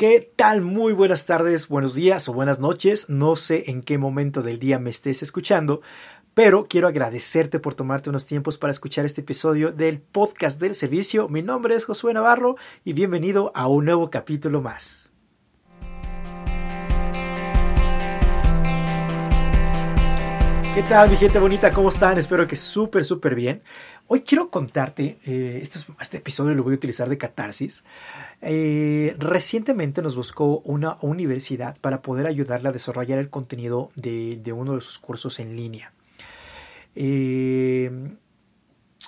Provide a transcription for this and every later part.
¿Qué tal? Muy buenas tardes, buenos días o buenas noches. No sé en qué momento del día me estés escuchando, pero quiero agradecerte por tomarte unos tiempos para escuchar este episodio del podcast del servicio. Mi nombre es Josué Navarro y bienvenido a un nuevo capítulo más. ¿Qué tal, mi gente bonita? ¿Cómo están? Espero que súper, súper bien. Hoy quiero contarte, eh, este, este episodio lo voy a utilizar de catarsis. Eh, recientemente nos buscó una universidad para poder ayudarle a desarrollar el contenido de, uno de sus cursos en línea. Eh,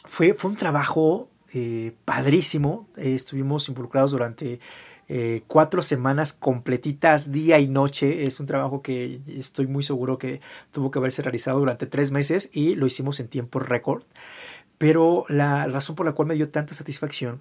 fue, fue un trabajo padrísimo. estuvimos involucrados durante cuatro semanas completitas, día y noche. Es un trabajo que estoy muy seguro que tuvo que haberse realizado durante tres meses y lo hicimos en tiempo récord. Pero la razón por la cual me dio tanta satisfacción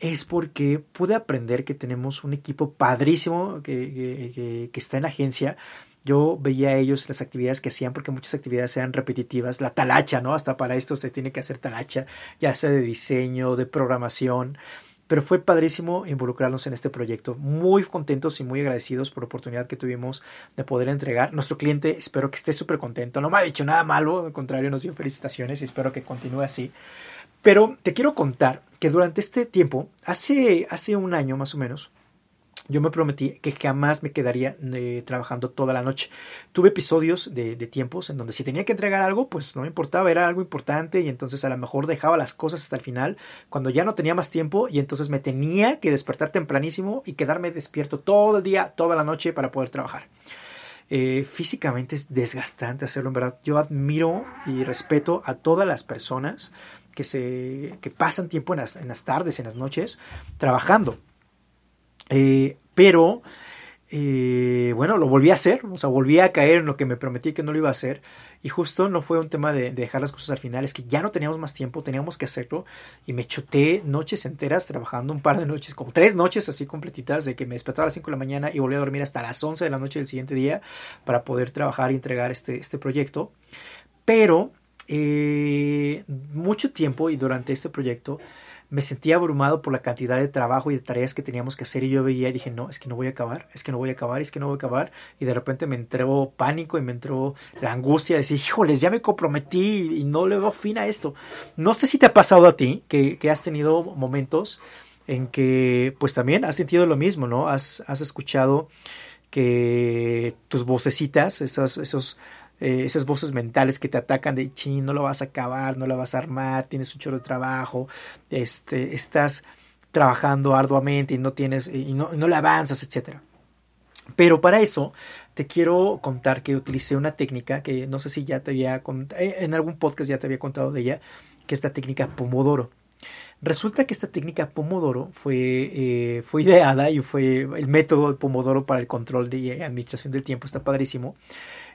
es porque pude aprender que tenemos un equipo padrísimo que, está en la agencia. Yo veía a ellos las actividades que hacían porque muchas actividades eran repetitivas. La talacha, ¿no? Hasta para esto se tiene que hacer talacha, ya sea de diseño, de programación. Pero fue padrísimo involucrarnos en este proyecto. Muy contentos y muy agradecidos por la oportunidad que tuvimos de poder entregar. Nuestro cliente espero que esté súper contento. No me ha dicho nada malo, al contrario, nos dio felicitaciones y espero que continúe así. Pero te quiero contar que durante este tiempo, hace, hace un año más o menos, yo me prometí que jamás me quedaría eh, trabajando toda la noche. Tuve episodios de, tiempos en donde si tenía que entregar algo, pues no me importaba, era algo importante y entonces a lo mejor dejaba las cosas hasta el final, cuando ya no tenía más tiempo y entonces me tenía que despertar tempranísimo y quedarme despierto todo el día, toda la noche para poder trabajar. Eh, físicamente es desgastante hacerlo, en verdad. Yo admiro y respeto a todas las personas que, se, que pasan tiempo en las, en las tardes, en las noches, trabajando. Eh, pero, eh, bueno, lo volví a hacer, o sea, volví a caer en lo que me prometí que no lo iba a hacer. Y justo no fue un tema de, dejar las cosas al final, es que ya no teníamos más tiempo, teníamos que hacerlo. Y me chuté noches enteras trabajando, un par de noches, como tres noches así completitas, de que me despertaba a las 5 de la mañana y volví a dormir hasta las 11 de la noche del siguiente día para poder trabajar y entregar este, este proyecto. Pero eh, mucho tiempo y durante este proyecto me sentía abrumado por la cantidad de trabajo y de tareas que teníamos que hacer y yo veía y dije, no, es que no voy a acabar, es que no voy a acabar, es que no voy a acabar. Y de repente me entró pánico y me entró la angustia de decir, híjoles, ya me comprometí y no le veo fin a esto. No sé si te ha pasado a ti que, has tenido momentos en que pues también has sentido lo mismo, ¿no? Has, has escuchado que tus vocecitas, esos, esos eh, esas voces mentales que te atacan de chin, no lo vas a acabar, no lo vas a armar, tienes un chorro de trabajo, este, estás trabajando arduamente y no tienes, y no, no le avanzas, etcétera. Pero para eso te quiero contar que utilicé una técnica que no sé si ya te había contado, eh, en algún podcast ya te había contado de ella, que es la técnica Pomodoro. Resulta que esta técnica Pomodoro fue, eh, fue ideada y fue el método de Pomodoro para el control de administración del tiempo, está padrísimo.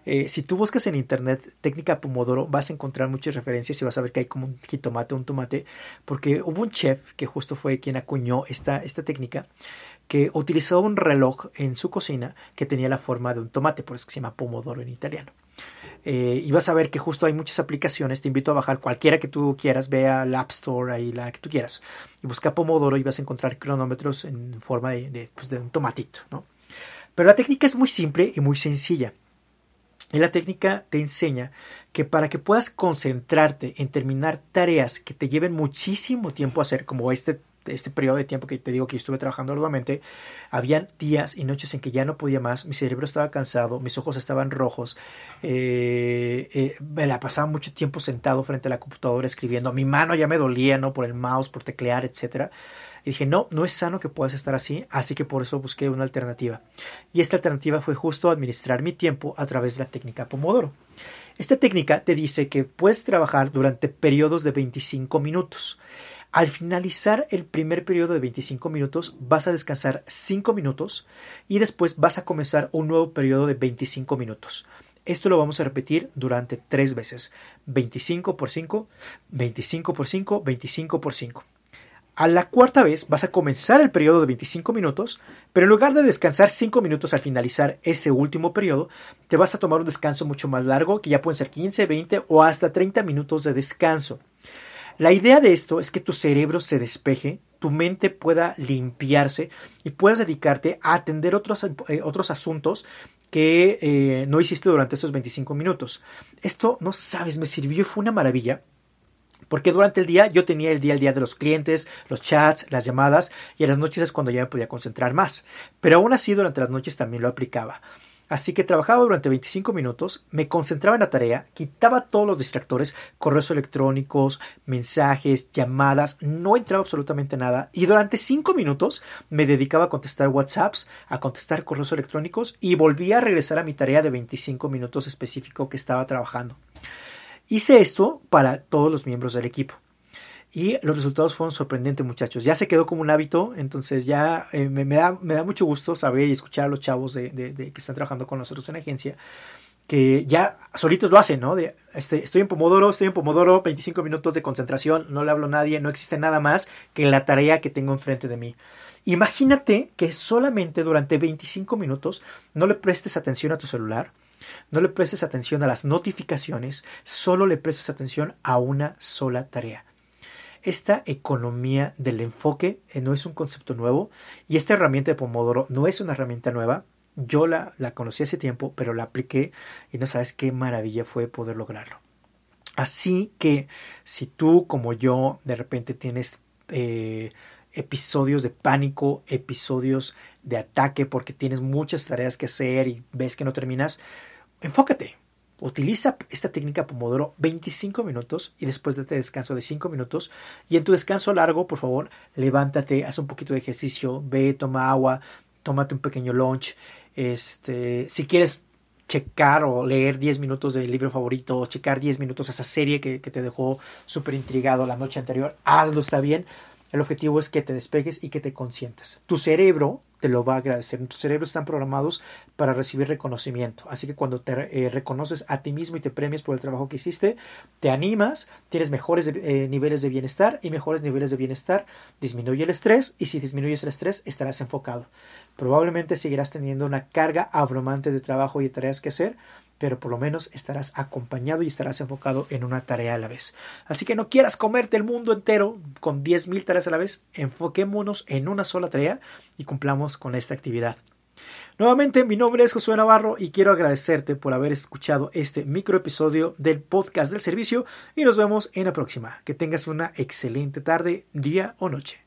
Eh, si tú buscas en internet técnica Pomodoro, vas a encontrar muchas referencias y vas a ver que hay como un jitomate, un tomate, porque hubo un chef que justo fue quien acuñó esta, esta técnica, que utilizó un reloj en su cocina que tenía la forma de un tomate, por eso se llama Pomodoro en italiano. Eh, y vas a ver que justo hay muchas aplicaciones. Te invito a bajar cualquiera que tú quieras. Ve al App Store, ahí la que tú quieras. Y busca Pomodoro y vas a encontrar cronómetros en forma de, de, pues de un tomatito. ¿no? Pero la técnica es muy simple y muy sencilla. Y la técnica te enseña que para que puedas concentrarte en terminar tareas que te lleven muchísimo tiempo a hacer, como este, este periodo de tiempo que te digo que estuve trabajando arduamente, habían días y noches en que ya no podía más, mi cerebro estaba cansado, mis ojos estaban rojos, eh, eh, me la pasaba mucho tiempo sentado frente a la computadora escribiendo, mi mano ya me dolía, ¿no? Por el mouse, por teclear, etcétera. Y dije, no, no es sano que puedas estar así, así que por eso busqué una alternativa. Y esta alternativa fue justo administrar mi tiempo a través de la técnica Pomodoro. Esta técnica te dice que puedes trabajar durante periodos de 25 minutos. Al finalizar el primer periodo de 25 minutos, vas a descansar 5 minutos y después vas a comenzar un nuevo periodo de 25 minutos. Esto lo vamos a repetir durante tres veces. 25 por 5, 25 por 5, 25 por 5. A la cuarta vez vas a comenzar el periodo de 25 minutos, pero en lugar de descansar 5 minutos al finalizar ese último periodo, te vas a tomar un descanso mucho más largo, que ya pueden ser 15, 20 o hasta 30 minutos de descanso. La idea de esto es que tu cerebro se despeje, tu mente pueda limpiarse y puedas dedicarte a atender otros, eh, otros asuntos que eh, no hiciste durante esos 25 minutos. Esto, no sabes, me sirvió, fue una maravilla. Porque durante el día yo tenía el día al día de los clientes, los chats, las llamadas y en las noches es cuando ya me podía concentrar más. Pero aún así durante las noches también lo aplicaba. Así que trabajaba durante 25 minutos, me concentraba en la tarea, quitaba todos los distractores, correos electrónicos, mensajes, llamadas, no entraba absolutamente nada y durante 5 minutos me dedicaba a contestar WhatsApps, a contestar correos electrónicos y volvía a regresar a mi tarea de 25 minutos específico que estaba trabajando. Hice esto para todos los miembros del equipo. Y los resultados fueron sorprendentes, muchachos. Ya se quedó como un hábito, entonces ya eh, me, da, me, da, mucho gusto saber y escuchar a los chavos de, que están trabajando con nosotros en la agencia, que ya solitos lo hacen, ¿no? De, este, estoy en Pomodoro, estoy en Pomodoro, 25 minutos de concentración, no le hablo a nadie, no existe nada más que la tarea que tengo enfrente de mí. Imagínate que solamente durante 25 minutos no le prestes atención a tu celular, no le prestes atención a las notificaciones, solo le prestes atención a una sola tarea. Esta economía del enfoque eh, no es un concepto nuevo y esta herramienta de Pomodoro no es una herramienta nueva. Yo la, la conocí hace tiempo, pero la apliqué y no sabes qué maravilla fue poder lograrlo. Así que si tú como yo de repente tienes eh, episodios de pánico, episodios de ataque porque tienes muchas tareas que hacer y ves que no terminas, enfócate, Utiliza esta técnica Pomodoro 25 minutos y después de este descanso de 5 minutos. Y en tu descanso largo, por favor, levántate, haz un poquito de ejercicio, ve, toma agua, tómate un pequeño lunch. Este, si quieres checar o leer 10 minutos del libro favorito, o checar 10 minutos esa serie que, que te dejó súper intrigado la noche anterior, hazlo, está bien. El objetivo es que te despegues y que te consientas. Tu cerebro te lo va a agradecer. Tus cerebros están programados para recibir reconocimiento. Así que cuando te eh, reconoces a ti mismo y te premias por el trabajo que hiciste, te animas, tienes mejores eh, niveles de bienestar y mejores niveles de bienestar disminuye el estrés y si disminuyes el estrés estarás enfocado. Probablemente seguirás teniendo una carga abrumante de trabajo y de tareas que hacer, pero por lo menos estarás acompañado y estarás enfocado en una tarea a la vez. Así que no quieras comerte el mundo entero con 10.000 tareas a la vez, enfoquémonos en una sola tarea y cumplamos con esta actividad. Nuevamente, mi nombre es Josué Navarro y quiero agradecerte por haber escuchado este micro episodio del podcast del servicio y nos vemos en la próxima. Que tengas una excelente tarde, día o noche.